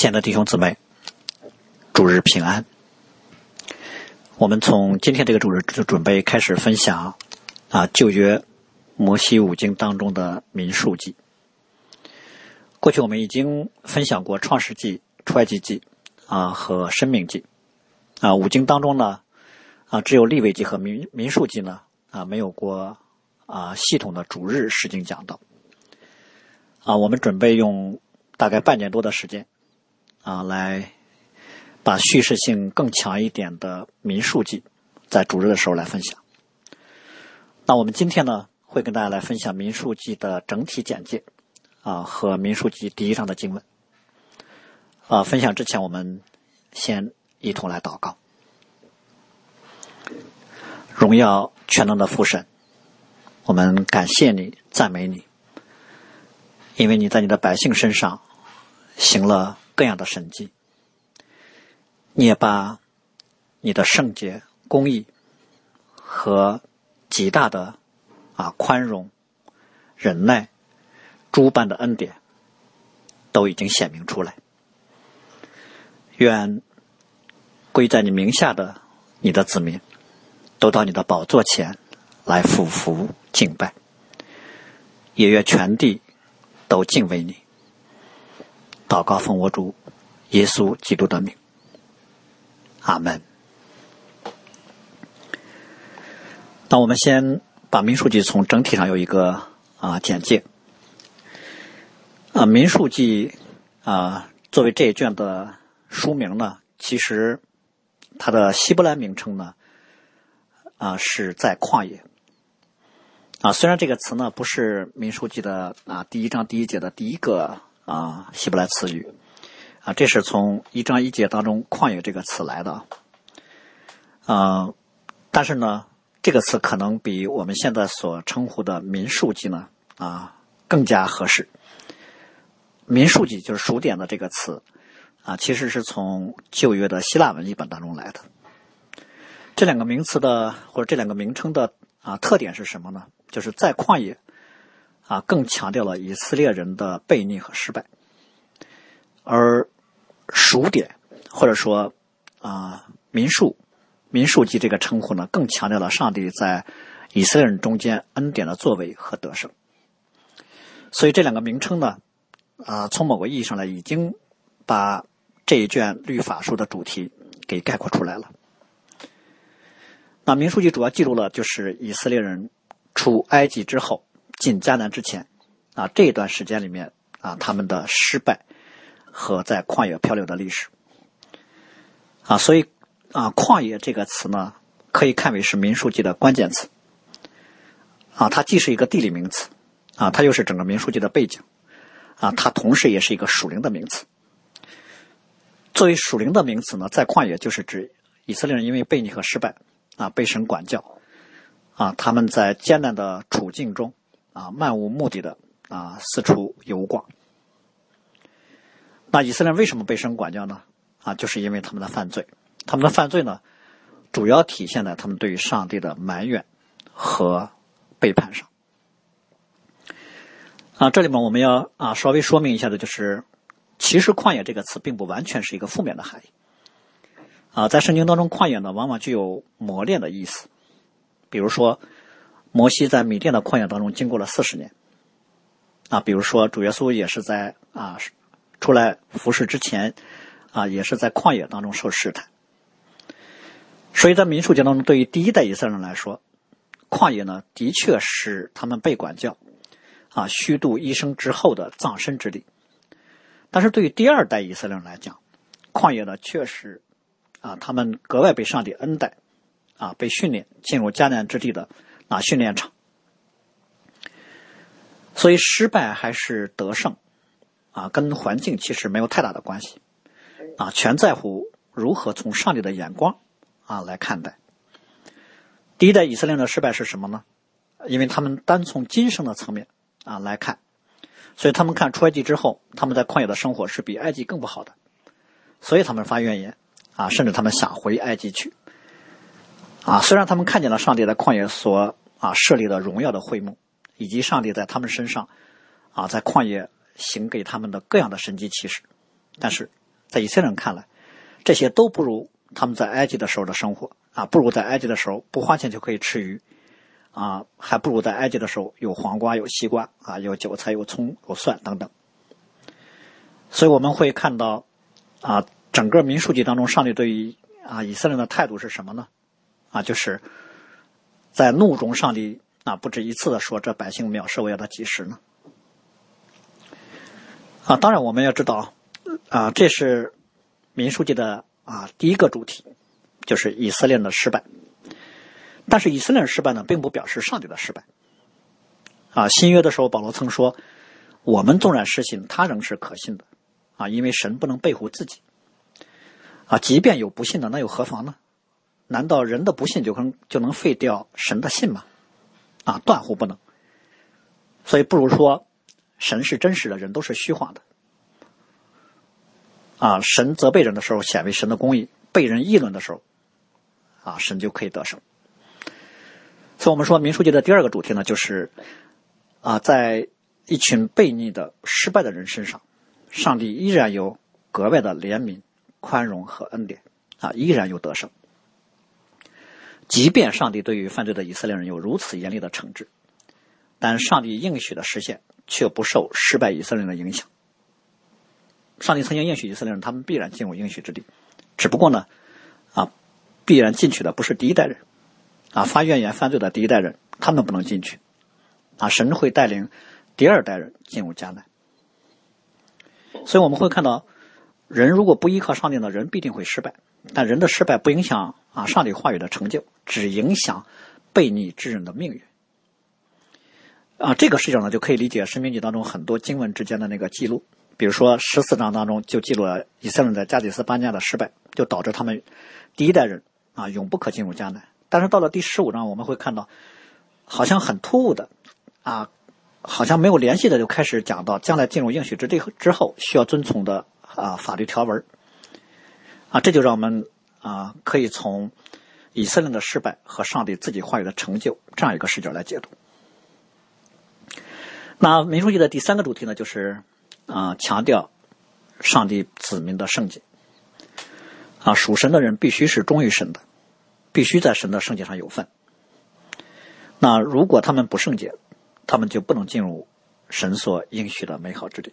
亲爱的弟兄姊妹，主日平安。我们从今天这个主日就准备开始分享啊旧约摩西五经当中的民数记。过去我们已经分享过创世纪、出埃及记啊和生命记啊五经当中呢啊只有立位记和民民数记呢啊没有过啊系统的主日实经讲道啊我们准备用大概半年多的时间。啊，来把叙事性更强一点的民数记，在主日的时候来分享。那我们今天呢，会跟大家来分享民数记的整体简介啊，和民数记第一章的经文。啊，分享之前，我们先一同来祷告。荣耀全能的父神，我们感谢你，赞美你，因为你在你的百姓身上行了。各样的神迹，你也把你的圣洁、公义和极大的啊宽容、忍耐、诸般的恩典，都已经显明出来。愿归在你名下的你的子民，都到你的宝座前来俯伏敬拜，也愿全地都敬畏你。祷告奉我主耶稣基督的名，阿门。那我们先把民数记从整体上有一个啊简介。啊，民数记啊作为这一卷的书名呢，其实它的希伯来名称呢啊是在旷野。啊，虽然这个词呢不是民数记的啊第一章第一节的第一个。啊，希伯来词语啊，这是从一章一节当中“旷野”这个词来的啊。但是呢，这个词可能比我们现在所称呼的“民数记”呢啊更加合适。“民数记”就是数点的这个词啊，其实是从旧约的希腊文译本当中来的。这两个名词的或者这两个名称的啊特点是什么呢？就是在旷野。啊，更强调了以色列人的悖逆和失败，而数点或者说啊民数民数记这个称呼呢，更强调了上帝在以色列人中间恩典的作为和得胜。所以这两个名称呢，啊，从某个意义上来，已经把这一卷律法书的主题给概括出来了。那民数记主要记录了就是以色列人出埃及之后。进迦南之前，啊，这一段时间里面啊，他们的失败和在旷野漂流的历史，啊，所以啊，旷野这个词呢，可以看为是民数记的关键词，啊，它既是一个地理名词，啊，它又是整个民数记的背景，啊，它同时也是一个属灵的名词。作为属灵的名词呢，在旷野就是指以色列人因为悖逆和失败，啊，被神管教，啊，他们在艰难的处境中。啊，漫无目的的啊，四处游逛。那以色列为什么被神管教呢？啊，就是因为他们的犯罪。他们的犯罪呢，主要体现在他们对于上帝的埋怨和背叛上。啊，这里面我们要啊稍微说明一下的，就是其实“旷野”这个词并不完全是一个负面的含义。啊，在圣经当中，“旷野”呢往往具有磨练的意思，比如说。摩西在米甸的旷野当中经过了四十年，啊，比如说主耶稣也是在啊出来服侍之前，啊也是在旷野当中受试探。所以在民数记当中，对于第一代以色列人来说，旷野呢的确是他们被管教，啊虚度一生之后的葬身之地。但是对于第二代以色列人来讲，旷野呢确实啊他们格外被上帝恩待，啊被训练进入迦南之地的。啊，训练场，所以失败还是得胜，啊，跟环境其实没有太大的关系，啊，全在乎如何从上帝的眼光啊来看待。第一代以色列的失败是什么呢？因为他们单从今生的层面啊来看，所以他们看出埃及之后，他们在旷野的生活是比埃及更不好的，所以他们发怨言，啊，甚至他们想回埃及去，啊，虽然他们看见了上帝在旷野所。啊，设立了荣耀的会幕，以及上帝在他们身上，啊，在旷野行给他们的各样的神迹奇事，但是在以色列人看来，这些都不如他们在埃及的时候的生活啊，不如在埃及的时候不花钱就可以吃鱼啊，还不如在埃及的时候有黄瓜、有西瓜啊，有韭菜、有葱、有蒜等等。所以我们会看到啊，整个民数记当中，上帝对于啊以色列人的态度是什么呢？啊，就是在怒中，上帝啊不止一次的说：“这百姓藐视我要到几时呢？”啊，当然我们要知道，啊，这是民书记的啊第一个主题，就是以色列的失败。但是以色列失败呢，并不表示上帝的失败。啊，新约的时候，保罗曾说：“我们纵然失信，他仍是可信的。”啊，因为神不能背负自己。啊，即便有不信的，那又何妨呢？难道人的不信就能就能废掉神的信吗？啊，断乎不能。所以不如说。神是真实的，人都是虚幻的。啊，神责备人的时候显为神的公义，被人议论的时候，啊，神就可以得胜。所以我们说民书记的第二个主题呢，就是啊，在一群悖逆的失败的人身上，上帝依然有格外的怜悯、宽容和恩典，啊，依然有得胜。即便上帝对于犯罪的以色列人有如此严厉的惩治，但上帝应许的实现。却不受失败以色列人的影响。上帝曾经应许以色列人，他们必然进入应许之地，只不过呢，啊，必然进去的不是第一代人，啊，发怨言犯罪的第一代人，他们不能进去，啊，神会带领第二代人进入迦南。所以我们会看到，人如果不依靠上帝呢，人必定会失败。但人的失败不影响啊上帝话语的成就，只影响悖逆之人的命运。啊，这个视角呢，就可以理解《生命记》当中很多经文之间的那个记录。比如说十四章当中就记录了以色列在加底斯搬家的失败，就导致他们第一代人啊永不可进入迦南。但是到了第十五章，我们会看到好像很突兀的啊，好像没有联系的就开始讲到将来进入应许之地之后需要遵从的啊法律条文啊，这就让我们啊可以从以色列的失败和上帝自己话语的成就这样一个视角来解读。那民书记的第三个主题呢，就是啊，强调上帝子民的圣洁。啊，属神的人必须是忠于神的，必须在神的圣洁上有份。那如果他们不圣洁，他们就不能进入神所应许的美好之地。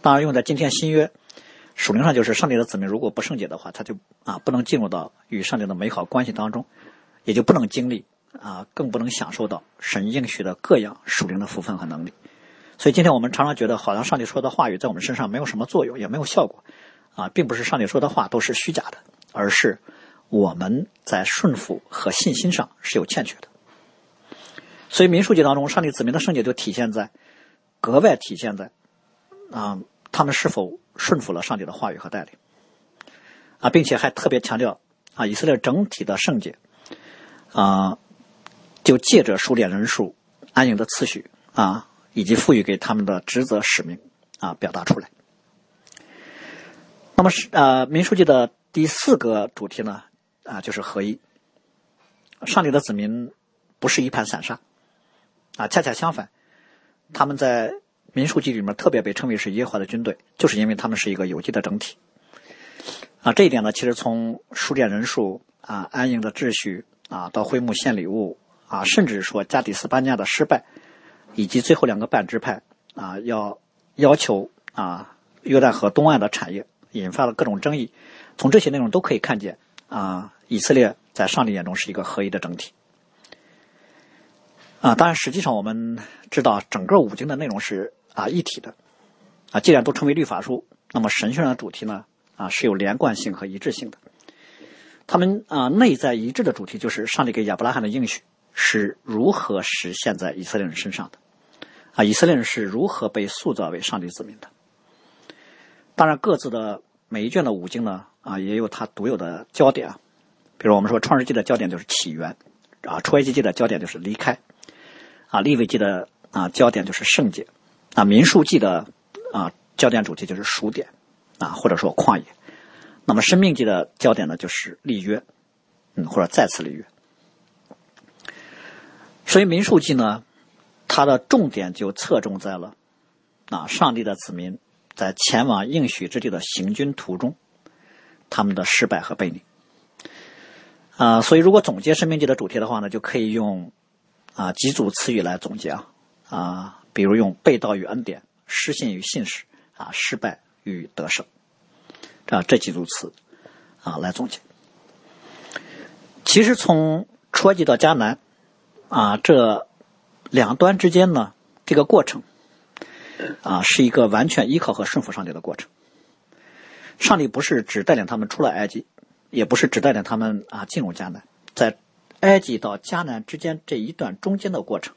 当然，用在今天新约属灵上，就是上帝的子民如果不圣洁的话，他就啊不能进入到与上帝的美好关系当中，也就不能经历。啊，更不能享受到神应许的各样属灵的福分和能力。所以今天我们常常觉得，好像上帝说的话语在我们身上没有什么作用，也没有效果。啊，并不是上帝说的话都是虚假的，而是我们在顺服和信心上是有欠缺的。所以民数记当中，上帝子民的圣洁就体现在格外体现在啊，他们是否顺服了上帝的话语和带领啊，并且还特别强调啊，以色列整体的圣洁啊。就借着数点人数、安营的次序啊，以及赋予给他们的职责使命啊，表达出来。那么是呃，民书记的第四个主题呢啊，就是合一。上帝的子民不是一盘散沙啊，恰恰相反，他们在民书记里面特别被称为是耶和华的军队，就是因为他们是一个有机的整体啊。这一点呢，其实从书店人数啊、安营的秩序啊，到会幕献礼物。啊，甚至说加底斯巴尼亚的失败，以及最后两个半支派啊，要要求啊约旦河东岸的产业，引发了各种争议。从这些内容都可以看见啊，以色列在上帝眼中是一个合一的整体。啊，当然，实际上我们知道，整个五经的内容是啊一体的。啊，既然都称为律法书，那么神学上的主题呢啊是有连贯性和一致性的。他们啊内在一致的主题就是上帝给亚伯拉罕的应许。是如何实现在以色列人身上的？啊，以色列人是如何被塑造为上帝子民的？当然，各自的每一卷的五经呢，啊，也有它独有的焦点啊。比如我们说，《创世纪》的焦点就是起源，啊，《出埃及记》的焦点就是离开，啊，《利未记》的啊焦点就是圣洁，啊，《民数记》的啊焦点主题就是数点，啊，或者说旷野。那么，《生命记》的焦点呢就是立约，嗯，或者再次立约。所以民数记呢，它的重点就侧重在了啊，上帝的子民在前往应许之地的行军途中，他们的失败和背逆。啊，所以如果总结《生命记》的主题的话呢，就可以用啊几组词语来总结啊啊，比如用被盗与恩典、失信与信使啊、失败与得胜，啊这几组词啊来总结。其实从出埃及到迦南啊这两端之间呢，这个过程啊是一个完全依靠和顺服上帝的过程。上帝不是只带领他们出了埃及。也不是只带领他们啊进入迦南，在埃及到迦南之间这一段中间的过程，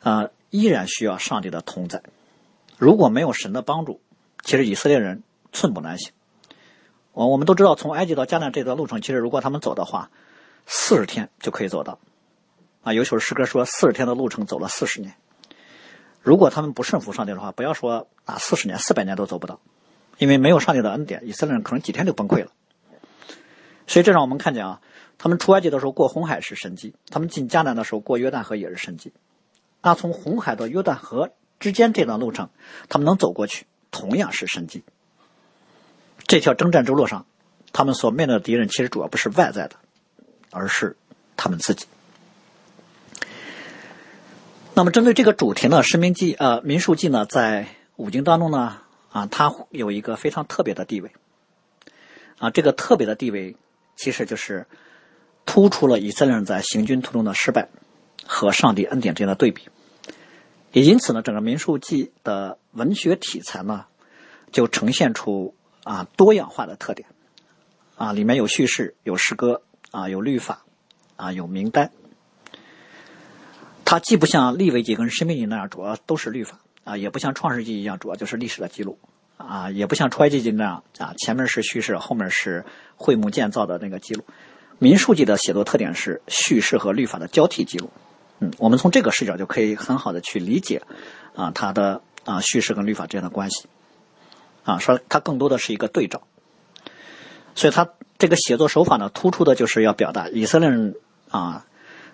啊，依然需要上帝的同在。如果没有神的帮助，其实以色列人寸步难行。我我们都知道，从埃及到迦南这段路程，其实如果他们走的话，四十天就可以走到。啊，有首诗歌说，四十天的路程走了四十年。如果他们不顺服上帝的话，不要说啊四十年、四百年都走不到，因为没有上帝的恩典，以色列人可能几天就崩溃了。所以这让我们看见啊，他们出埃及的时候过红海是神迹，他们进迦南的时候过约旦河也是神迹。那从红海到约旦河之间这段路程，他们能走过去，同样是神迹。这条征战之路上，他们所面对的敌人其实主要不是外在的，而是他们自己。那么针对这个主题呢，《申命记》呃，《民数记》呢，在五经当中呢，啊，它有一个非常特别的地位。啊，这个特别的地位。其实就是突出了以色列人在行军途中的失败和上帝恩典之间的对比，也因此呢，整个民数记的文学题材呢，就呈现出啊多样化的特点，啊里面有叙事，有诗歌，啊有律法，啊有名单。它既不像利未记跟申命记那样主要都是律法，啊也不像创世纪一样主要就是历史的记录。啊，也不像出埃及记那样啊，前面是叙事，后面是会幕建造的那个记录。民数记的写作特点是叙事和律法的交替记录。嗯，我们从这个视角就可以很好的去理解啊，它的啊叙事跟律法之间的关系。啊，说它更多的是一个对照。所以它这个写作手法呢，突出的就是要表达以色列人啊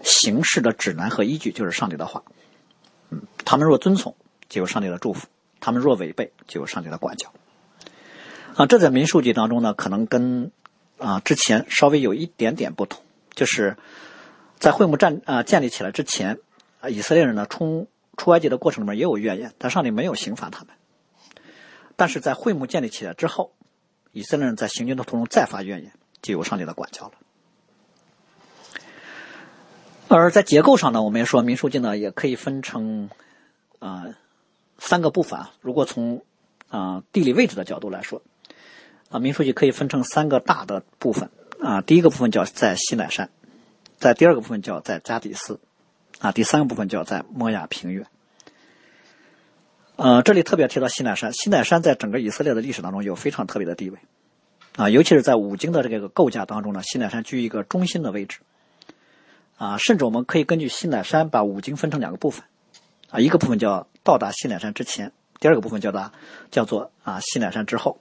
行事的指南和依据就是上帝的话。嗯，他们若遵从，就有上帝的祝福。他们若违背，就有上帝的管教。啊，这在民数记当中呢，可能跟啊之前稍微有一点点不同，就是在会幕战啊建立起来之前，啊以色列人呢冲出埃及的过程里面也有怨言，但上帝没有刑罚他们。但是在会幕建立起来之后，以色列人在行军的途中再发怨言，就有上帝的管教了。而在结构上呢，我们也说民数记呢也可以分成啊。三个部分啊，如果从啊地理位置的角度来说，啊民数记可以分成三个大的部分啊。第一个部分叫在西乃山，在第二个部分叫在加底斯，啊第三个部分叫在摩亚平原。呃，这里特别提到西乃山，西乃山在整个以色列的历史当中有非常特别的地位啊，尤其是在五经的这个构架当中呢，西乃山居于一个中心的位置啊，甚至我们可以根据西乃山把五经分成两个部分啊，一个部分叫。到达西乃山之前，第二个部分叫做叫做啊西乃山之后。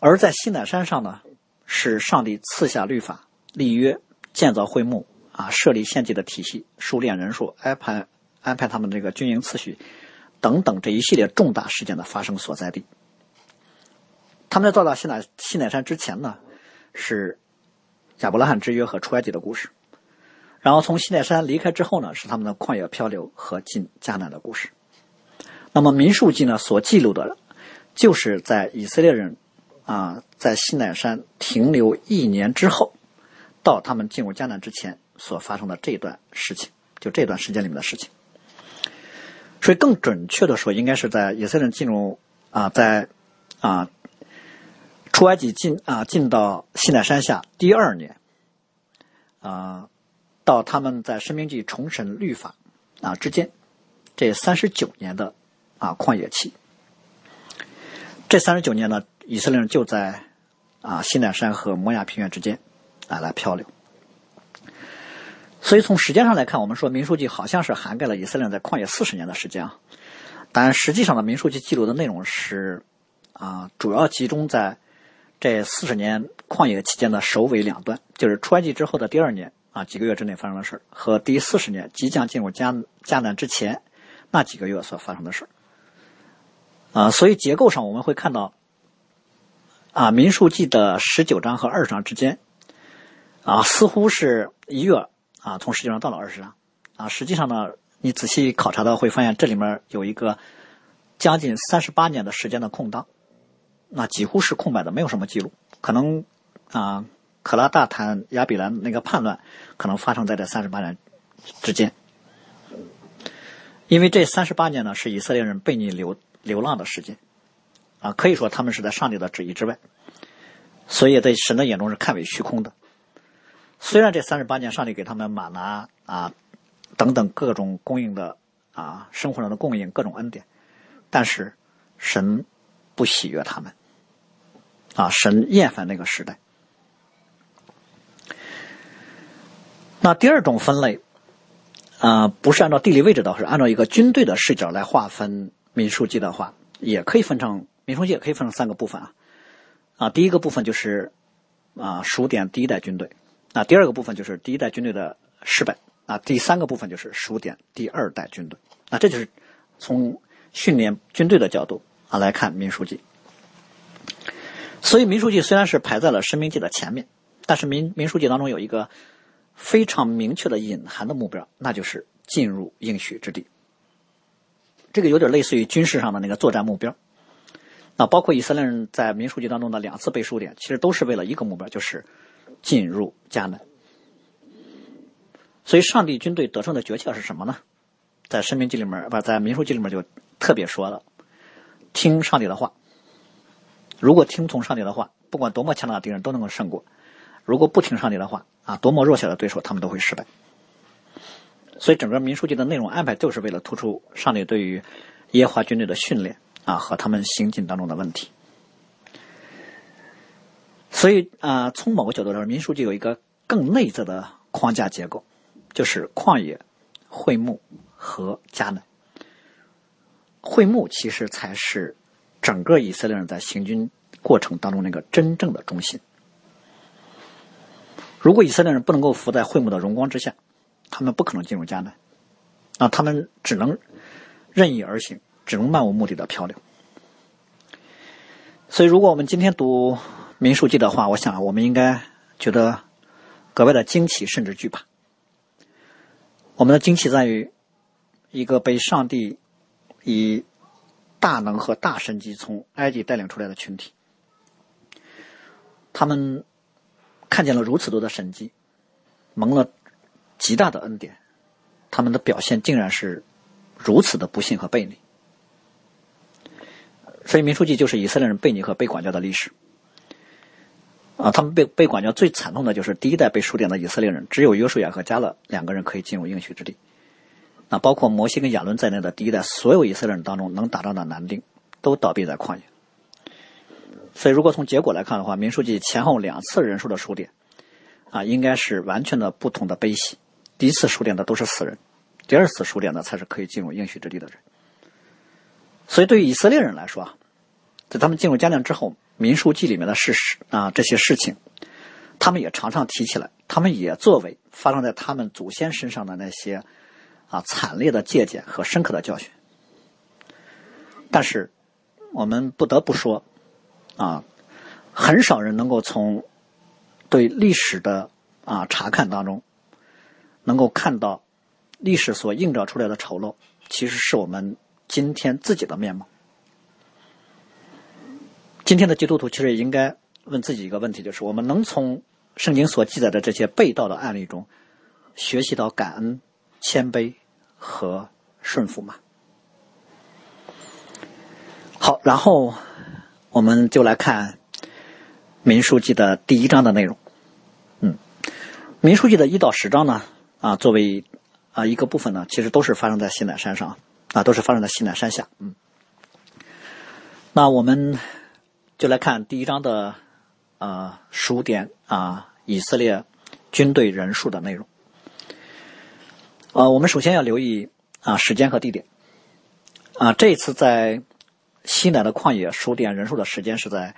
而在西乃山上呢，是上帝赐下律法、立约、建造会幕啊、设立献祭的体系、数练人数、安排安排他们这个军营次序等等这一系列重大事件的发生所在地。他们在到达西乃西乃山之前呢，是亚伯拉罕之约和出埃及的故事。然后从西奈山离开之后呢，是他们的旷野漂流和进迦南的故事。那么民数记呢所记录的，就是在以色列人啊在西奈山停留一年之后，到他们进入迦南之前所发生的这段事情，就这段时间里面的事情。所以更准确的说，应该是在以色列人进入啊在啊出埃及进啊进到西奈山下第二年啊。到他们在生命记重审律法啊之间，这三十九年的啊旷野期，这三十九年呢，以色列人就在啊西奈山和摩亚平原之间啊来漂流。所以从时间上来看，我们说民数记好像是涵盖了以色列在旷野四十年的时间啊，但实际上呢，民数记记录的内容是啊主要集中在这四十年旷野期间的首尾两段，就是出埃及之后的第二年。啊，几个月之内发生的事和第四十年即将进入迦迦南之前那几个月所发生的事儿，啊，所以结构上我们会看到，啊，民数记的十九章和二十章之间，啊，似乎是一跃啊，从十九章到了二十章，啊，实际上呢，你仔细考察的会发现这里面有一个将近三十八年的时间的空档，那几乎是空白的，没有什么记录，可能啊，可拉大谈亚比兰那个叛乱可能发生在这三十八年之间，因为这三十八年呢是以色列人被你流。流浪的时间，啊，可以说他们是在上帝的旨意之外，所以在神的眼中是看为虚空的。虽然这三十八年上帝给他们马拿啊等等各种供应的啊生活上的供应各种恩典，但是神不喜悦他们，啊，神厌烦那个时代。那第二种分类，啊，不是按照地理位置的，是按照一个军队的视角来划分。民数记的话，也可以分成民数记，也可以分成三个部分啊。啊，第一个部分就是啊数点第一代军队，那第二个部分就是第一代军队的失败，啊第三个部分就是数点第二代军队。啊，这就是从训练军队的角度啊来看民书记。所以民书记虽然是排在了申明记的前面，但是民民书记当中有一个非常明确的隐含的目标，那就是进入应许之地。这个有点类似于军事上的那个作战目标，那包括以色列人在民书记当中的两次背数点，其实都是为了一个目标，就是进入迦南。所以，上帝军队得胜的诀窍是什么呢？在申命记里面，不在民数记里面就特别说了：听上帝的话。如果听从上帝的话，不管多么强大的敌人都能够胜过；如果不听上帝的话，啊，多么弱小的对手他们都会失败。所以，整个民书记的内容安排就是为了突出上帝对于耶和华军队的训练啊和他们行进当中的问题。所以啊，从某个角度来说，民书记有一个更内在的框架结构，就是旷野、会幕和迦南。会幕其实才是整个以色列人在行军过程当中那个真正的中心。如果以色列人不能够伏在会幕的荣光之下，他们不可能进入迦南，那他们只能任意而行，只能漫无目的的漂流。所以，如果我们今天读民书记的话，我想我们应该觉得格外的惊奇，甚至惧怕。我们的惊奇在于，一个被上帝以大能和大神迹从埃及带领出来的群体，他们看见了如此多的神迹，蒙了。极大的恩典，他们的表现竟然是如此的不幸和背逆。所以，民书记就是以色列人背逆和被管教的历史。啊，他们被被管教最惨痛的就是第一代被数点的以色列人，只有约书亚和加勒两个人可以进入应许之地。那包括摩西跟亚伦在内的第一代所有以色列人当中，能打仗的男丁都倒闭在旷野。所以，如果从结果来看的话，民书记前后两次人数的数点，啊，应该是完全的不同的悲喜。第一次数点的都是死人，第二次数点的才是可以进入应许之地的人。所以，对于以色列人来说啊，在他们进入迦南之后，民书记里面的事实啊，这些事情，他们也常常提起来，他们也作为发生在他们祖先身上的那些啊惨烈的借鉴和深刻的教训。但是，我们不得不说，啊，很少人能够从对历史的啊查看当中。能够看到历史所映照出来的丑陋，其实是我们今天自己的面貌。今天的基督徒其实也应该问自己一个问题：就是我们能从圣经所记载的这些被盗的案例中学习到感恩、谦卑和顺服吗？好，然后我们就来看民书记的第一章的内容。嗯，民书记的一到十章呢？啊，作为啊一个部分呢，其实都是发生在西乃山上，啊，都是发生在西乃山下。嗯，那我们就来看第一章的啊数点啊以色列军队人数的内容。啊，我们首先要留意啊时间和地点。啊，这一次在西南的旷野数点人数的时间是在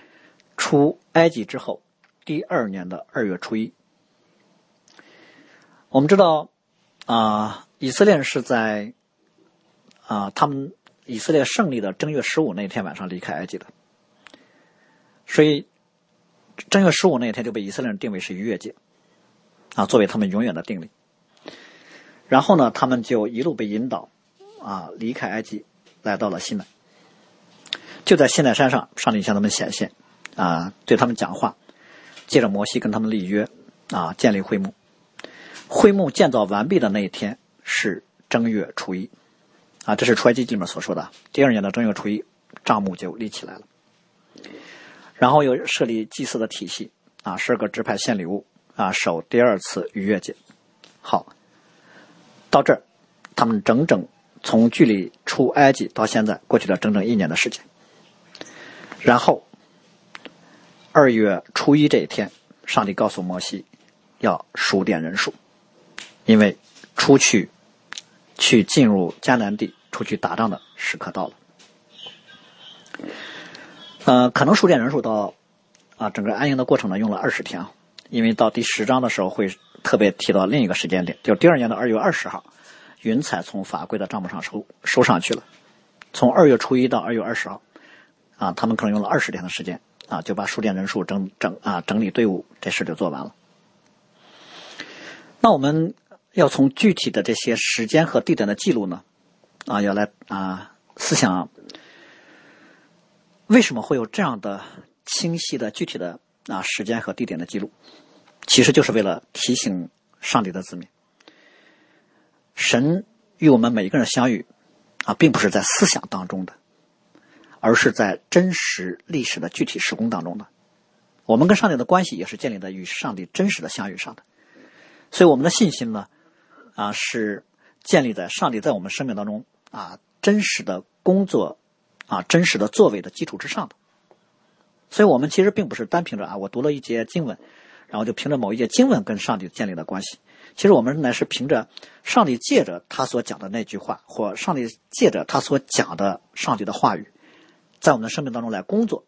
出埃及之后第二年的二月初一。我们知道，啊，以色列是在啊，他们以色列胜利的正月十五那天晚上离开埃及的，所以正月十五那天就被以色列人定为是逾越节，啊，作为他们永远的定例。然后呢，他们就一路被引导，啊，离开埃及，来到了西奈。就在西奈山上，上帝向他们显现，啊，对他们讲话，借着摩西跟他们立约，啊，建立会幕。会幕建造完毕的那一天是正月初一，啊，这是出埃及记里面所说的。第二年的正月初一，帐幕就立起来了。然后又设立祭祀的体系，啊，十二个支派献礼物，啊，守第二次逾越节。好。到这儿，他们整整从距离出埃及到现在过去了整整一年的时间。然后，二月初一这一天，上帝告诉摩西要数点人数，因为出去去进入迦南地、出去打仗的时刻到了。呃，可能数点人数到啊，整个安营的过程呢用了二十天，因为到第十章的时候会。特别提到另一个时间点，就是第二年的二月二十号，云彩从法规的账目上收收上去了。从二月初一到二月二十号，啊，他们可能用了二十天的时间，啊，就把数点人数整整啊整理队伍这事就做完了。那我们要从具体的这些时间和地点的记录呢，啊，要来啊思想，为什么会有这样的清晰的具体的啊时间和地点的记录？其实就是为了提醒上帝的子民，神与我们每一个人相遇，啊，并不是在思想当中的，而是在真实历史的具体时空当中的。我们跟上帝的关系也是建立在与上帝真实的相遇上的。所以我们的信心呢，啊，是建立在上帝在我们生命当中啊真实的工作，啊真实的作为的基础之上的。所以我们其实并不是单凭着啊，我读了一节经文。然后就凭着某一节经文跟上帝建立了关系。其实我们乃是凭着上帝借着他所讲的那句话，或上帝借着他所讲的上帝的话语，在我们的生命当中来工作，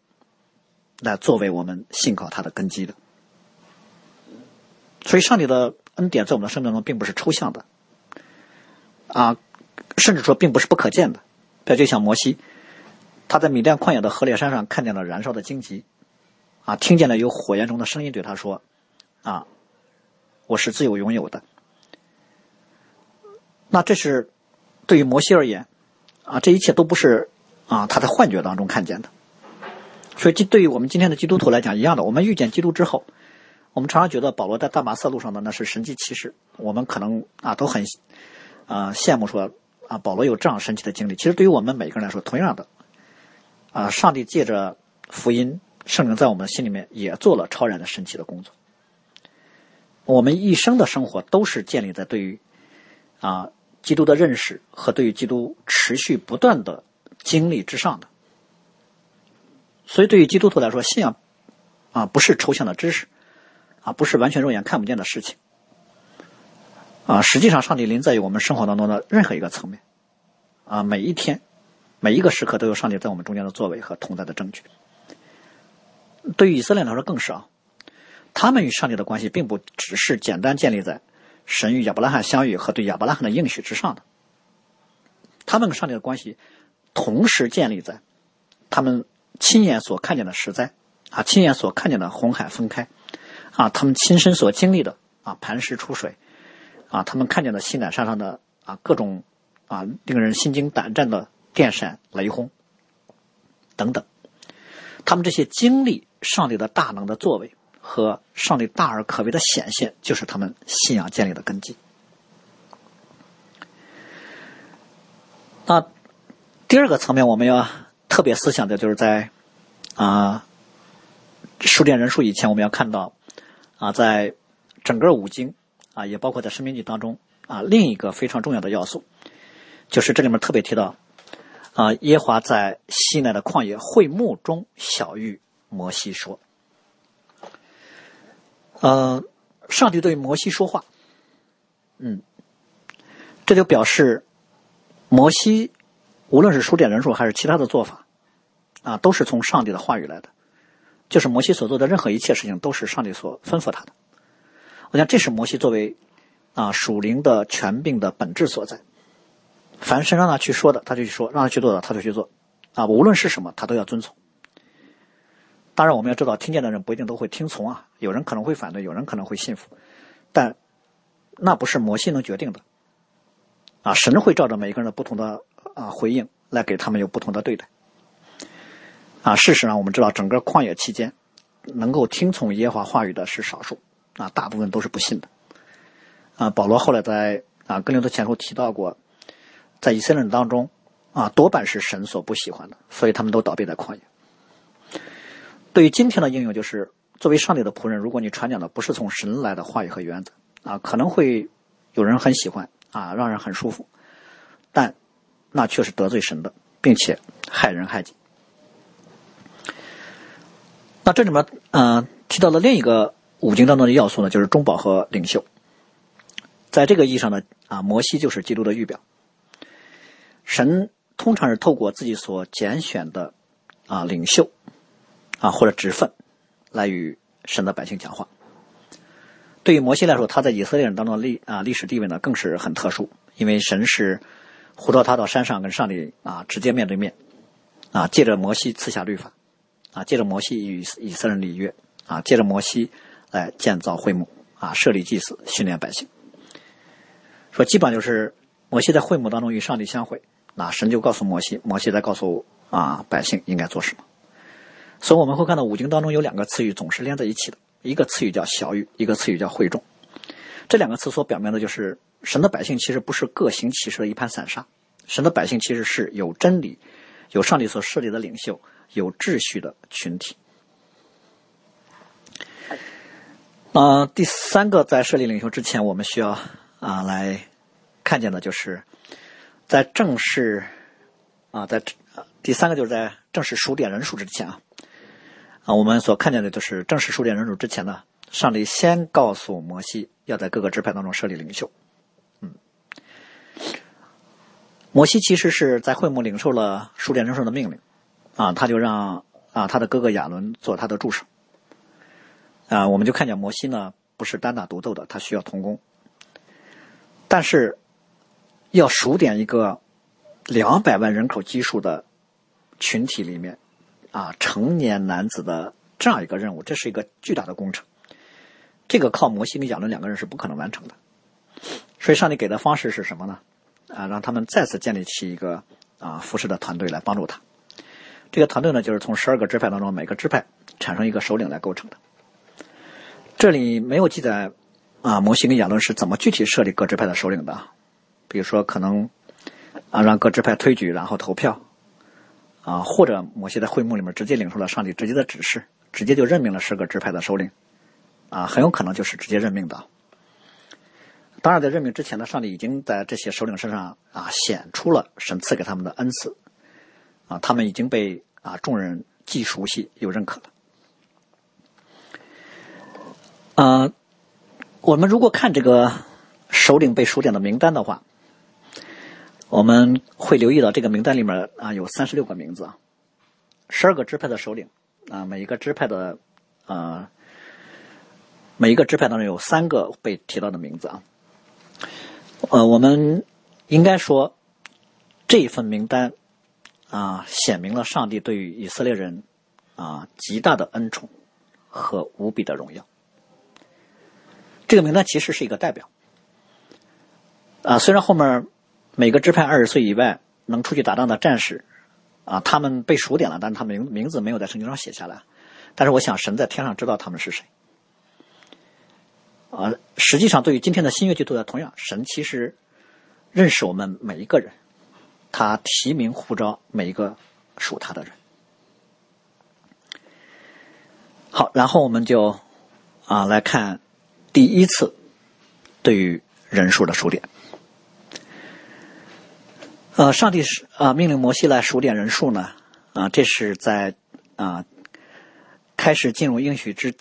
来作为我们信靠他的根基的。所以，上帝的恩典在我们的生命中并不是抽象的，啊，甚至说并不是不可见的。这就像摩西，他在米甸旷野的河烈山上看见了燃烧的荆棘，啊，听见了有火焰中的声音对他说。啊，我是自由拥有的。那这是对于摩西而言，啊，这一切都不是啊他在幻觉当中看见的。所以，这对于我们今天的基督徒来讲一样的。我们遇见基督之后，我们常常觉得保罗在大马色路上的那是神迹奇事。我们可能啊都很啊羡慕说啊保罗有这样神奇的经历。其实对于我们每个人来说，同样的啊，上帝借着福音圣灵在我们心里面也做了超然的神奇的工作。我们一生的生活都是建立在对于啊基督的认识和对于基督持续不断的经历之上的。所以，对于基督徒来说，信仰啊不是抽象的知识，啊不是完全肉眼看不见的事情，啊实际上，上帝临在于我们生活当中的任何一个层面，啊每一天每一个时刻都有上帝在我们中间的作为和同在的证据。对于以色列来说更是啊。他们与上帝的关系并不只是简单建立在神与亚伯拉罕相遇和对亚伯拉罕的应许之上的，他们跟上帝的关系同时建立在他们亲眼所看见的实在啊，亲眼所看见的红海分开啊，他们亲身所经历的啊磐石出水啊，他们看见的西南山上的啊各种啊令人心惊胆战的电闪雷轰等等，他们这些经历上帝的大能的作为。和上帝大而可畏的显现，就是他们信仰建立的根基。那第二个层面，我们要特别思想的，就是在啊数点人数以前，我们要看到啊，在整个五经啊，也包括在生命记当中啊，另一个非常重要的要素，就是这里面特别提到啊，耶华在西奈的旷野会幕中小玉摩西说。呃，上帝对摩西说话，嗯，这就表示摩西无论是数点人数还是其他的做法，啊，都是从上帝的话语来的。就是摩西所做的任何一切事情，都是上帝所吩咐他的。我想这是摩西作为啊属灵的权柄的本质所在。凡是让他去说的，他就去说；让他去做的，他就去做。啊，无论是什么，他都要遵从。当然，我们要知道，听见的人不一定都会听从啊，有人可能会反对，有人可能会信服，但那不是摩西能决定的。啊，神会照着每一个人的不同的啊回应来给他们有不同的对待。啊，事实上，我们知道，整个旷野期间，能够听从耶和华话语的是少数，啊，大部分都是不信的。啊，保罗后来在啊格林多前书提到过，在以色列人当中，啊，多半是神所不喜欢的，所以他们都倒闭在旷野。对于今天的应用，就是作为上帝的仆人，如果你传讲的不是从神来的话语和原则，啊，可能会有人很喜欢，啊，让人很舒服，但那却是得罪神的，并且害人害己。那这里面，嗯，提到了另一个五经当中的要素呢，就是中保和领袖。在这个意义上呢，啊，摩西就是基督的预表。神通常是透过自己所拣选的啊领袖。啊，或者职分，来与神的百姓讲话。对于摩西来说，他在以色列人当中的历啊历史地位呢，更是很特殊，因为神是呼召他到山上跟上帝啊直接面对面，啊借着摩西赐下律法，啊借着摩西与以色列人立约，啊借着摩西来建造会幕，啊设立祭司，训练百姓。说基本上就是摩西在会幕当中与上帝相会，那神就告诉摩西，摩西再告诉啊百姓应该做什么。所以我们会看到五经当中有两个词语总是连在一起的，一个词语叫小语，一个词语叫会众。这两个词所表明的就是神的百姓其实不是各行其事的一盘散沙，神的百姓其实是有真理、有上帝所设立的领袖、有秩序的群体。啊，第三个在设立领袖之前，我们需要啊来看见的就是在正式啊在第三个就是在正式数点人数之前啊。啊，我们所看见的就是正式数点人数之前呢，上帝先告诉摩西要在各个支派当中设立领袖。嗯，摩西其实是在会幕领受了数点人数的命令，啊，他就让啊他的哥哥亚伦做他的助手。啊，我们就看见摩西呢不是单打独斗的，他需要同工。但是要数点一个两百万人口基数的群体里面。啊，成年男子的这样一个任务，这是一个巨大的工程。这个靠摩西跟亚伦两个人是不可能完成的。所以上帝给的方式是什么呢？啊，让他们再次建立起一个啊服侍的团队来帮助他。这个团队呢，就是从十二个支派当中每个支派产生一个首领来构成的。这里没有记载啊，摩西跟亚伦是怎么具体设立各支派的首领的。比如说，可能啊让各支派推举，然后投票。啊，或者摩西在会幕里面直接领受了上帝直接的指示，直接就任命了十个支派的首领，啊，很有可能就是直接任命的。当然，在任命之前呢，上帝已经在这些首领身上啊显出了神赐给他们的恩赐，啊，他们已经被啊众人既熟悉又认可了。啊，我们如果看这个首领被数点的名单的话。我们会留意到这个名单里面啊有三十六个名字啊，十二个支派的首领啊，每一个支派的啊每一个支派当中有三个被提到的名字啊，呃，我们应该说这一份名单啊显明了上帝对于以色列人啊极大的恩宠和无比的荣耀。这个名单其实是一个代表啊，虽然后面。每个支派二十岁以外能出去打仗的战士，啊，他们被数点了，但是他们名名字没有在圣经上写下来。但是我想，神在天上知道他们是谁。啊，实际上对于今天的新约基督徒同样，神其实认识我们每一个人，他提名呼召每一个属他的人。好，然后我们就啊来看第一次对于人数的数点。呃，上帝是啊，命令摩西来数点人数呢，啊，这是在啊开始进入应许之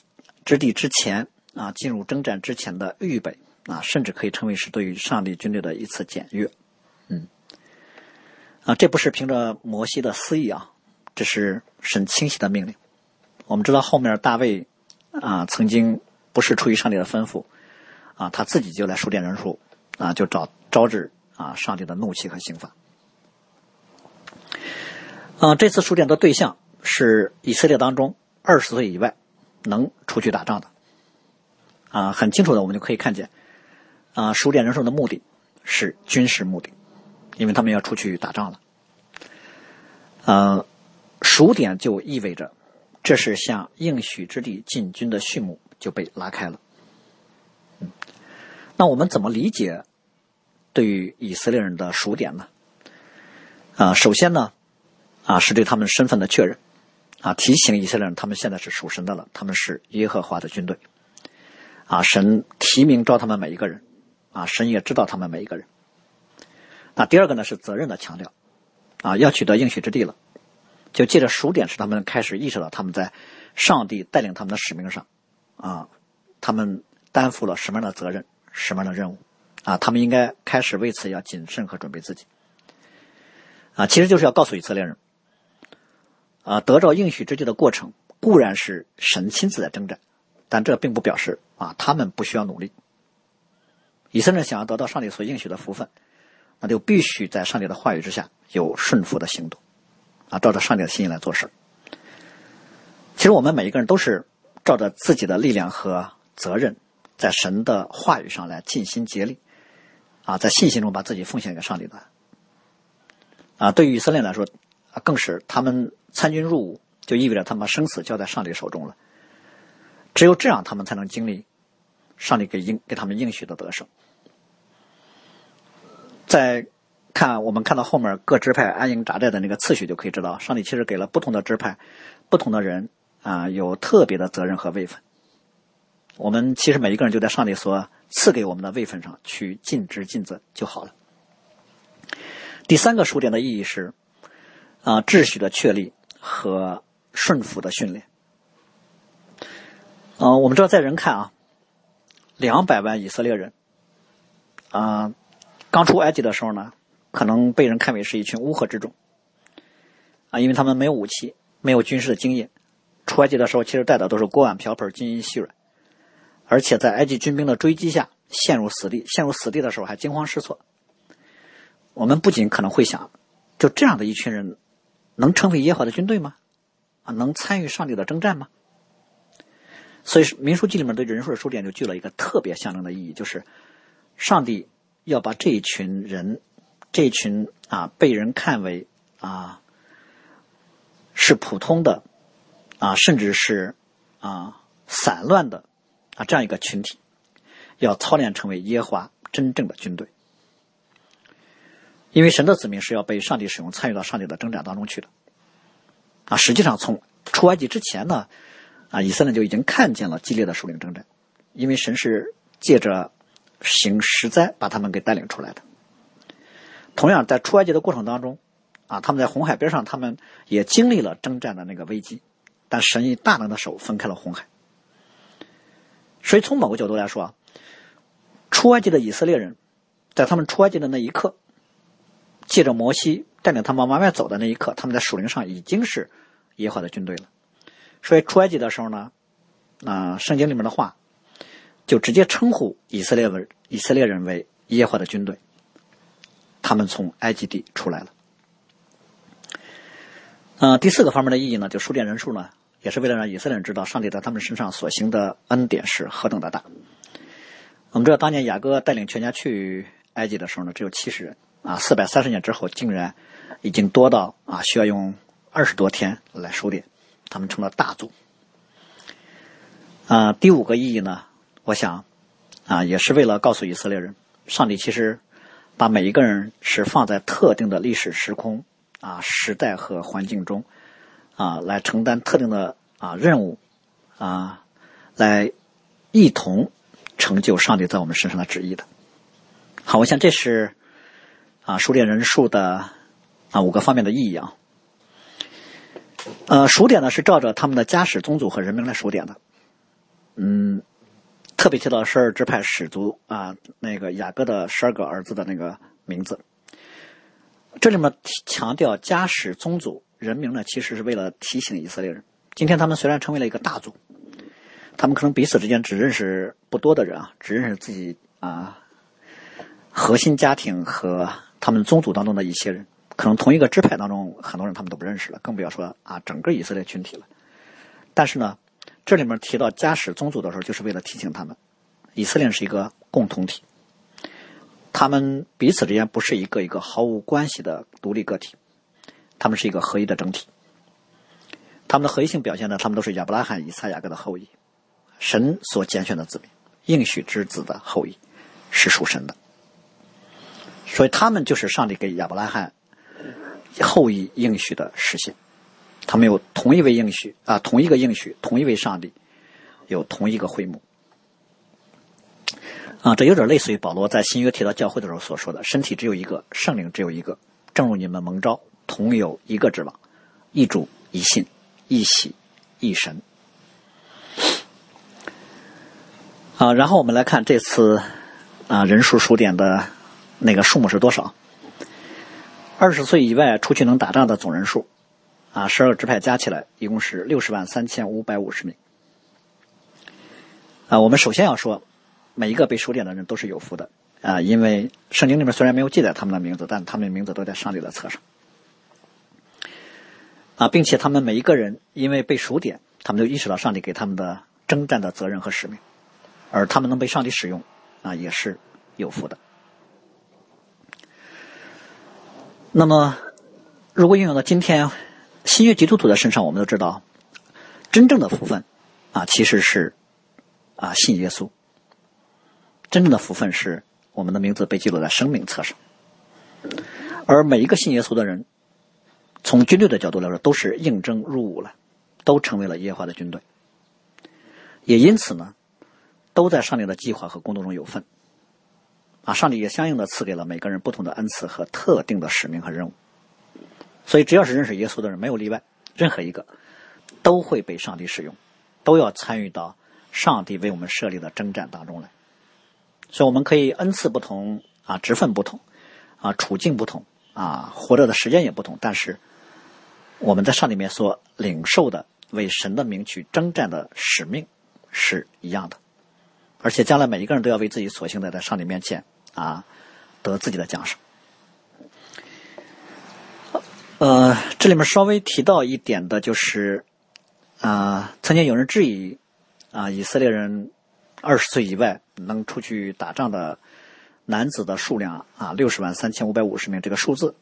之地之前啊，进入征战之前的预备啊，甚至可以称为是对于上帝军队的一次检阅，嗯，啊，这不是凭着摩西的私意啊，这是神清晰的命令。我们知道后面大卫啊，曾经不是出于上帝的吩咐啊，他自己就来数点人数啊，就找招致啊上帝的怒气和刑罚。啊，这次数点的对象是以色列当中二十岁以外能出去打仗的。啊，很清楚的，我们就可以看见，啊，数点人数的目的是军事目的，因为他们要出去打仗了。呃，数点就意味着，这是向应许之地进军的序幕就被拉开了。那我们怎么理解对于以色列人的数点呢？啊，首先呢，啊，是对他们身份的确认，啊，提醒以色列人他们现在是属神的了，他们是耶和华的军队。啊，神提名召他们每一个人，啊，神也知道他们每一个人。那第二个呢是责任的强调，啊，要取得应许之地了，就借着数点使他们开始意识到他们在上帝带领他们的使命上，啊，他们担负了什么样的责任，什么样的任务，啊，他们应该开始为此要谨慎和准备自己。啊，其实就是要告诉以色列人，啊，得着应许之地的过程固然是神亲自在征战。但这并不表示啊，他们不需要努力。以色列想要得到上帝所应许的福分，那就必须在上帝的话语之下有顺服的行动，啊，照着上帝的心意来做事。其实我们每一个人都是照着自己的力量和责任，在神的话语上来尽心竭力，啊，在信心中把自己奉献给上帝的。啊，对于以色列来说，啊，更是他们参军入伍，就意味着他们生死交在上帝手中了。只有这样，他们才能经历上帝给应给他们应许的得胜。再看我们看到后面各支派安营扎寨的那个次序，就可以知道，上帝其实给了不同的支派、不同的人啊，有特别的责任和位分。我们其实每一个人就在上帝所赐给我们的位分上去尽职尽责就好了。第三个数点的意义是啊，秩序的确立和顺服的训练。嗯，我们知道在人看啊，两百万以色列人，啊，刚出埃及的时候呢，可能被人看为是一群乌合之众，啊，因为他们没有武器，没有军事的经验，出埃及的时候其实带的都是锅碗瓢盆、金银细软，而且在埃及军兵的追击下陷入死地，陷入死地的时候还惊慌失措。我们不仅可能会想，就这样的一群人，能成为耶和华的军队吗？啊，能参与上帝的征战吗？所以，《民书记》里面对人数的数点就具了一个特别象征的意义，就是上帝要把这一群人，这一群啊被人看为啊是普通的啊，甚至是啊散乱的啊这样一个群体，要操练成为耶和华真正的军队。因为神的子民是要被上帝使用，参与到上帝的征战当中去的。啊，实际上从出埃及之前呢。啊，以色列就已经看见了激烈的属灵征战，因为神是借着行实灾把他们给带领出来的。同样，在出埃及的过程当中，啊，他们在红海边上，他们也经历了征战的那个危机，但神以大能的手分开了红海。所以，从某个角度来说啊，出埃及的以色列人，在他们出埃及的那一刻，借着摩西带领他们往外走的那一刻，他们在属灵上已经是耶和华的军队了。所以出埃及的时候呢，啊，圣经里面的话就直接称呼以色列为以色列人为耶和华的军队，他们从埃及地出来了。呃，第四个方面的意义呢，就数点人数呢，也是为了让以色列人知道上帝在他们身上所行的恩典是何等的大。我们知道当年雅各带领全家去埃及的时候呢，只有七十人啊，四百三十年之后，竟然已经多到啊，需要用二十多天来收敛。他们成了大族。啊，第五个意义呢？我想，啊，也是为了告诉以色列人，上帝其实把每一个人是放在特定的历史时空、啊时代和环境中，啊，来承担特定的啊任务，啊，来一同成就上帝在我们身上的旨意的。好，我想这是啊数点人数的啊五个方面的意义啊。呃，数点呢是照着他们的家史、宗族和人名来数点的。嗯，特别提到十二支派始祖啊，那个雅各的十二个儿子的那个名字。这里面强调家史、宗族、人名呢，其实是为了提醒以色列人，今天他们虽然成为了一个大族，他们可能彼此之间只认识不多的人啊，只认识自己啊核心家庭和他们宗族当中的一些人，可能同一个支派当中很多人他们都不认识了，更不要说啊整个以色列群体了。但是呢，这里面提到家史宗族的时候，就是为了提醒他们，以色列是一个共同体，他们彼此之间不是一个一个毫无关系的独立个体，他们是一个合一的整体。他们的合一性表现呢，他们都是亚伯拉罕、以撒、雅各的后裔，神所拣选的子民，应许之子的后裔，是属神的。所以他们就是上帝给亚伯拉罕后裔应许的实现。他们有同一位应许啊，同一个应许，同一位上帝，有同一个会幕啊。这有点类似于保罗在新约提到教会的时候所说的：“身体只有一个，圣灵只有一个，正如你们蒙召，同有一个指望，一主，一信。”一喜一神啊，然后我们来看这次啊人数数点的那个数目是多少？二十岁以外出去能打仗的总人数啊，十二个支派加起来一共是六十万三千五百五十名啊。我们首先要说，每一个被数点的人都是有福的啊，因为圣经里面虽然没有记载他们的名字，但他们的名字都在上帝的册上。啊，并且他们每一个人因为被数点，他们就意识到上帝给他们的征战的责任和使命，而他们能被上帝使用，啊，也是有福的。那么，如果应用到今天新约基督徒的身上，我们都知道，真正的福分啊，其实是啊信耶稣。真正的福分是我们的名字被记录在生命册上，而每一个信耶稣的人。从军队的角度来说，都是应征入伍了，都成为了耶和华的军队，也因此呢，都在上帝的计划和工作中有份。啊，上帝也相应的赐给了每个人不同的恩赐和特定的使命和任务。所以，只要是认识耶稣的人，没有例外，任何一个都会被上帝使用，都要参与到上帝为我们设立的征战当中来。所以，我们可以恩赐不同啊，职分不同啊，处境不同啊，活着的时间也不同，但是。我们在上里面所领受的为神的名去征战的使命是一样的，而且将来每一个人都要为自己所行的在上帝面前啊得自己的奖赏。呃，这里面稍微提到一点的就是啊，曾经有人质疑啊，以色列人二十岁以外能出去打仗的男子的数量啊，六十万三千五百五十名这个数字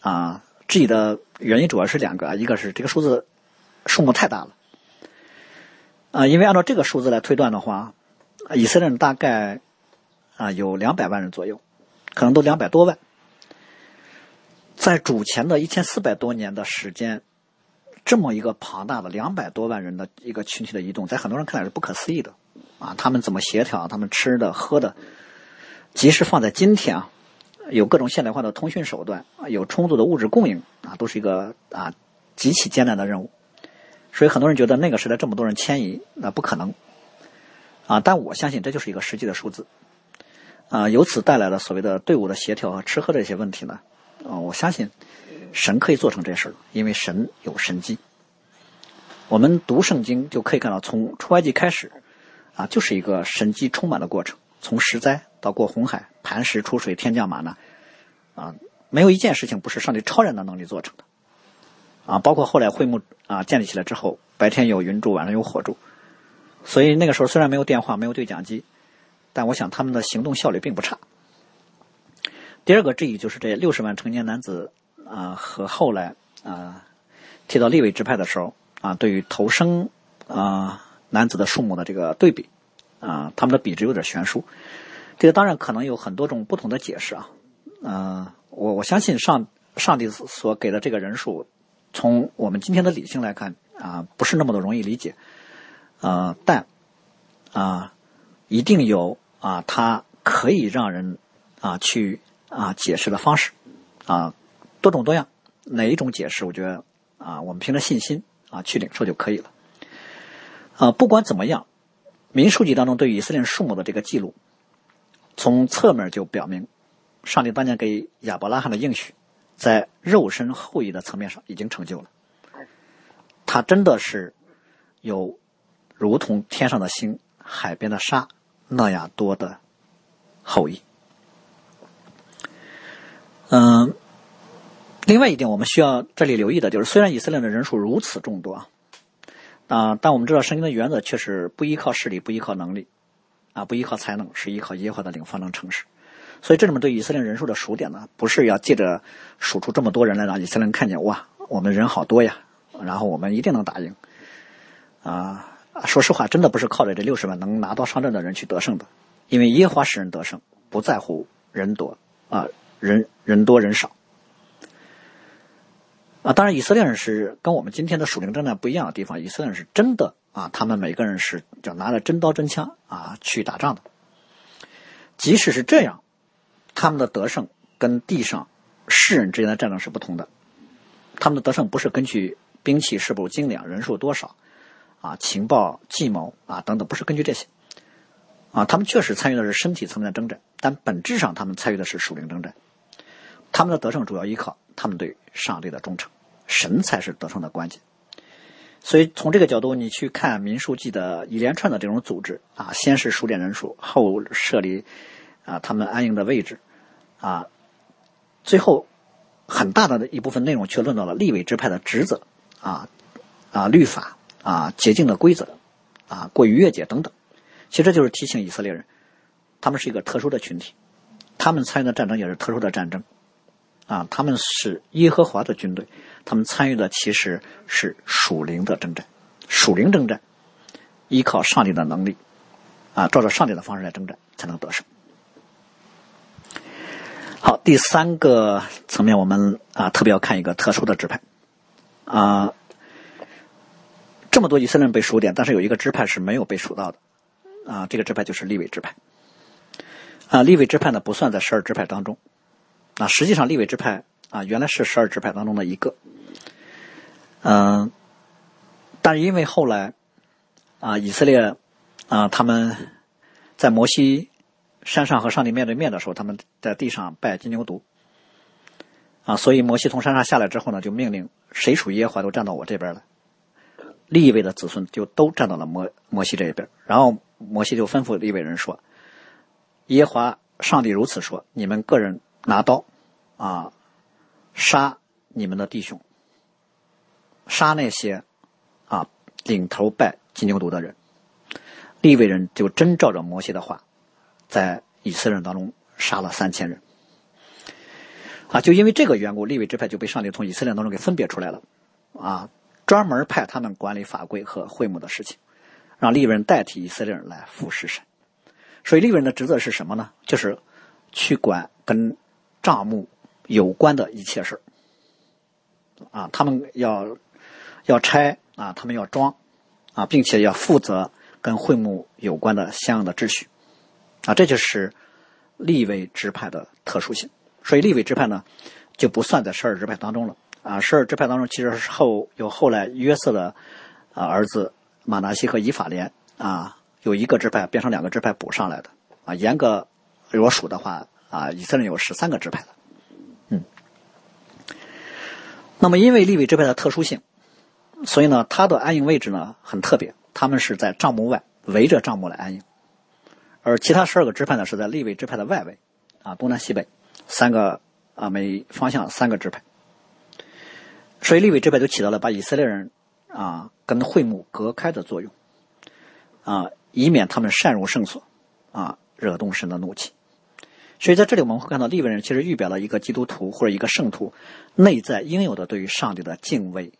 啊。质疑的原因主要是两个，一个是这个数字数目太大了，啊，因为按照这个数字来推断的话，以色列人大概啊有两百万人左右，可能都两百多万，在主前的一千四百多年的时间，这么一个庞大的两百多万人的一个群体的移动，在很多人看来是不可思议的，啊，他们怎么协调？他们吃的喝的，即使放在今天啊。有各种现代化的通讯手段，有充足的物质供应啊，都是一个啊极其艰难的任务。所以很多人觉得那个时代这么多人迁移，那不可能啊。但我相信这就是一个实际的数字啊。由此带来的所谓的队伍的协调和吃喝这些问题呢，啊，我相信神可以做成这事儿，因为神有神迹。我们读圣经就可以看到，从出埃及开始啊，就是一个神迹充满的过程，从十灾到过红海。磐石出水，天降马呢？啊，没有一件事情不是上帝超人的能力做成的，啊，包括后来会幕啊建立起来之后，白天有云柱，晚上有火柱，所以那个时候虽然没有电话，没有对讲机，但我想他们的行动效率并不差。第二个质疑就是这六十万成年男子啊和后来啊提到立位支派的时候啊，对于投生啊男子的数目的这个对比啊，他们的比值有点悬殊。这个当然可能有很多种不同的解释啊，嗯，我我相信上上帝所给的这个人数，从我们今天的理性来看啊，不是那么的容易理解，呃，但啊，一定有啊，它可以让人啊去啊解释的方式啊，多种多样，哪一种解释，我觉得啊，我们凭着信心啊去领受就可以了。啊，不管怎么样，民数记当中对以色列数目的这个记录。从侧面就表明，上帝当年给亚伯拉罕的应许，在肉身后裔的层面上已经成就了。他真的是有如同天上的星、海边的沙那样多的后裔。嗯，另外一点我们需要这里留意的就是，虽然以色列的人数如此众多啊，但我们知道圣经的原则却是不依靠势力，不依靠能力，啊，不依靠才能，是依靠耶和华的领方能城市。所以这里面对以色列人数的数点呢，不是要借着数出这么多人来让以色列人看见哇，我们人好多呀，然后我们一定能打赢。啊，说实话，真的不是靠着这六十万能拿到上阵的人去得胜的，因为耶和华使人得胜，不在乎人多啊。人人多人少啊！当然，以色列人是跟我们今天的属灵征战不一样的地方。以色列人是真的啊，他们每个人是就拿着真刀真枪啊去打仗的。即使是这样，他们的得胜跟地上世人之间的战争是不同的。他们的得胜不是根据兵器是否精良、人数多少啊、情报计谋啊等等，不是根据这些啊。他们确实参与的是身体层面的征战，但本质上他们参与的是属灵征战。他们的得胜主要依靠他们对上帝的忠诚，神才是得胜的关键。所以从这个角度，你去看民数记的一连串的这种组织啊，先是数点人数，后设立啊他们安营的位置啊，最后很大的一部分内容却论到了立委之派的职责啊啊律法啊洁净的规则啊过于越界等等。其实就是提醒以色列人，他们是一个特殊的群体，他们参与的战争也是特殊的战争。啊，他们是耶和华的军队，他们参与的其实是属灵的征战，属灵征战，依靠上帝的能力，啊，照着上帝的方式来征战，才能得胜。好，第三个层面，我们啊特别要看一个特殊的指派，啊，这么多以色列人被数点，但是有一个支派是没有被数到的，啊，这个支派就是利未支派，啊，利未支派呢不算在十二支派当中。啊实际上，立位支派啊，原来是十二支派当中的一个，嗯，但是因为后来啊，以色列啊，他们在摩西山上和上帝面对面的时候，他们在地上拜金牛犊。啊，所以摩西从山上下来之后呢，就命令谁属耶和华都站到我这边来，立位的子孙就都站到了摩摩西这一边，然后摩西就吩咐立位人说：“耶华上帝如此说，你们个人拿刀。”啊，杀你们的弟兄，杀那些啊领头拜金牛犊的人。利未人就真照着摩西的话，在以色列人当中杀了三千人。啊，就因为这个缘故，利未支派就被上帝从以色列当中给分别出来了。啊，专门派他们管理法规和会幕的事情，让利未人代替以色列人来服侍神。所以利未人的职责是什么呢？就是去管跟账目。有关的一切事，啊，他们要要拆啊，他们要装啊，并且要负责跟会幕有关的相应的秩序，啊，这就是立位支派的特殊性。所以立位支派呢，就不算在十二支派当中了。啊，十二支派当中其实是后有后来约瑟的啊儿子马拿西和以法莲啊，有一个支派变成两个支派补上来的。啊，严格如果数的话啊，以色列有十三个支派的。那么，因为立位支派的特殊性，所以呢，它的安营位置呢很特别，他们是在帐幕外围着帐幕来安营，而其他十二个支派呢是在立位支派的外围，啊，东南西北三个啊每方向三个支派，所以立位支派就起到了把以色列人啊跟会幕隔开的作用，啊，以免他们擅入圣所，啊，惹动神的怒气。所以在这里我们会看到，利未人其实预表了一个基督徒或者一个圣徒内在应有的对于上帝的敬畏、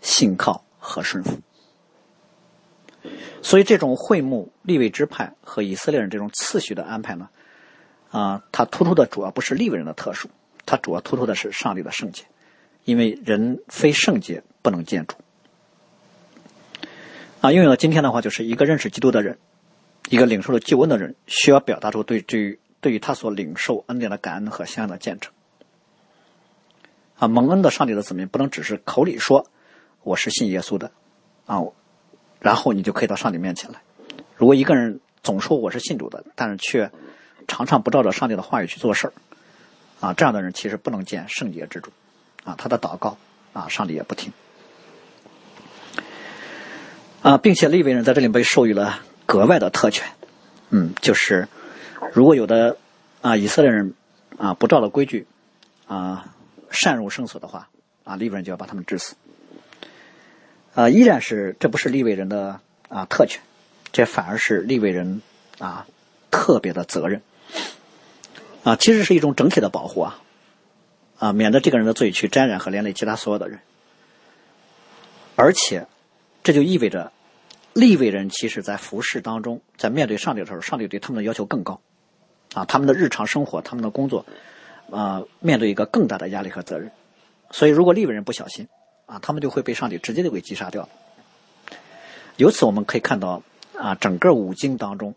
信靠和顺服。所以这种会幕、立位支派和以色列人这种次序的安排呢，啊，它突出的主要不是立位人的特殊，它主要突出的是上帝的圣洁，因为人非圣洁不能见主。啊，用到今天的话，就是一个认识基督的人，一个领受了救恩的人，需要表达出对于。对于他所领受恩典的感恩和相应的见证，啊，蒙恩的上帝的子民不能只是口里说我是信耶稣的，啊，然后你就可以到上帝面前来。如果一个人总说我是信主的，但是却常常不照着上帝的话语去做事儿，啊，这样的人其实不能见圣洁之主，啊，他的祷告啊，上帝也不听，啊，并且利未人在这里被授予了格外的特权，嗯，就是。如果有的啊以色列人啊不照了规矩啊擅入圣所的话，啊利未人就要把他们治死。啊，依然是这不是利未人的啊特权，这反而是利未人啊特别的责任。啊，其实是一种整体的保护啊，啊，免得这个人的罪去沾染和连累其他所有的人。而且，这就意味着利未人其实在服侍当中，在面对上帝的时候，上帝对他们的要求更高。啊，他们的日常生活，他们的工作，啊，面对一个更大的压力和责任。所以，如果利未人不小心，啊，他们就会被上帝直接就给击杀掉。由此，我们可以看到，啊，整个五经当中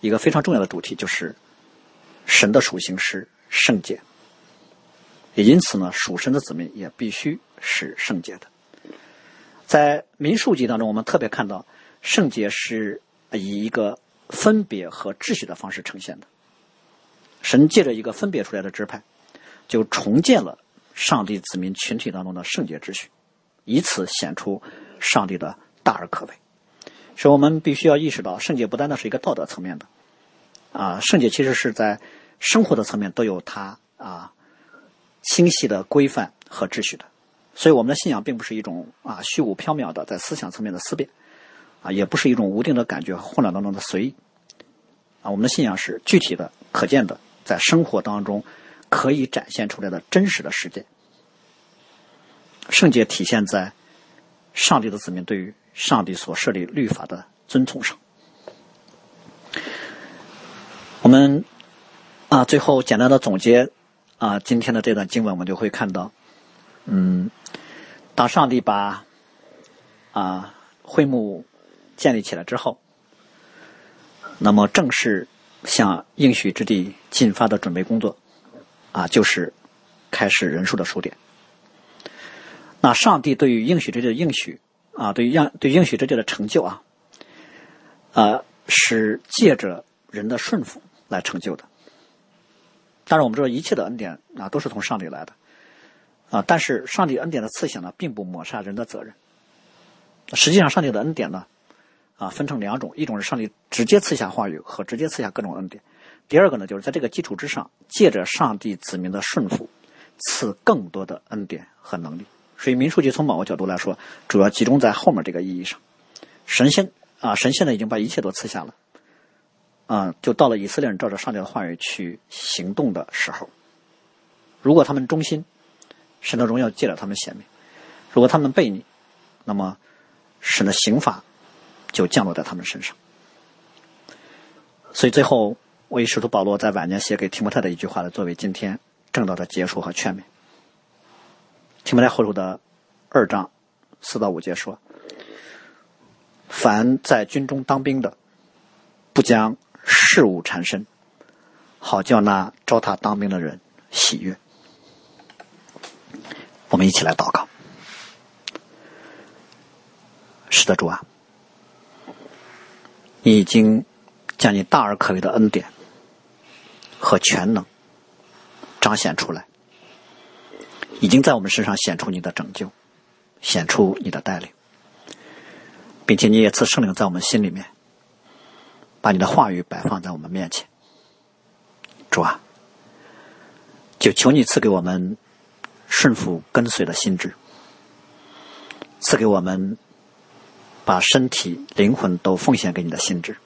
一个非常重要的主题就是神的属性是圣洁。也因此呢，属神的子民也必须是圣洁的。在民数记当中，我们特别看到圣洁是以一个分别和秩序的方式呈现的。神借着一个分别出来的支派，就重建了上帝子民群体当中的圣洁秩序，以此显出上帝的大而可畏。所以我们必须要意识到，圣洁不单单是一个道德层面的，啊，圣洁其实是在生活的层面都有它啊清晰的规范和秩序的。所以我们的信仰并不是一种啊虚无缥缈的在思想层面的思辨，啊，也不是一种无定的感觉和混乱当中的随意，啊，我们的信仰是具体的、可见的。在生活当中可以展现出来的真实的世界，圣洁体现在上帝的子民对于上帝所设立律法的尊崇上。我们啊，最后简单的总结啊，今天的这段经文，我们就会看到，嗯，当上帝把啊会幕建立起来之后，那么正式。向应许之地进发的准备工作，啊，就是开始人数的数点。那上帝对于应许之地的应许，啊，对于应对应许之地的成就啊，啊，是借着人的顺服来成就的。当然，我们知道一切的恩典啊，都是从上帝来的，啊，但是上帝恩典的赐下呢，并不抹杀人的责任。实际上，上帝的恩典呢。啊，分成两种，一种是上帝直接赐下话语和直接赐下各种恩典；第二个呢，就是在这个基础之上，借着上帝子民的顺服，赐更多的恩典和能力。所以民数记从某个角度来说，主要集中在后面这个意义上。神仙啊，神仙呢已经把一切都赐下了，啊，就到了以色列人照着上帝的话语去行动的时候。如果他们忠心，神的荣耀借着他们显明；如果他们背逆，那么神的刑罚。就降落在他们身上，所以最后，我以使徒保罗在晚年写给提摩太的一句话来作为今天正道的结束和劝勉。提摩太后书的二章四到五节说：“凡在军中当兵的，不将事物缠身，好叫那招他当兵的人喜悦。”我们一起来祷告。是的，主啊。你已经将你大而可畏的恩典和全能彰显出来，已经在我们身上显出你的拯救，显出你的带领，并且你也赐圣灵在我们心里面，把你的话语摆放在我们面前。主啊，就求你赐给我们顺服跟随的心智，赐给我们。把身体、灵魂都奉献给你的心智，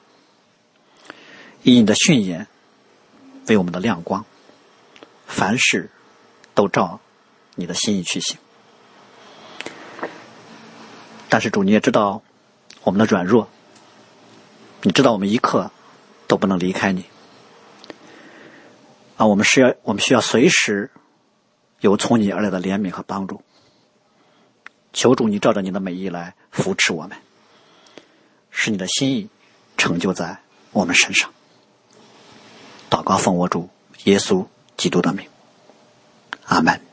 以你的训言为我们的亮光，凡事都照你的心意去行。但是主，你也知道我们的软弱，你知道我们一刻都不能离开你啊！我们是要，我们需要随时有从你而来的怜悯和帮助。求主，你照着你的美意来扶持我们。使你的心意成就在我们身上。祷告奉我主耶稣基督的名，阿门。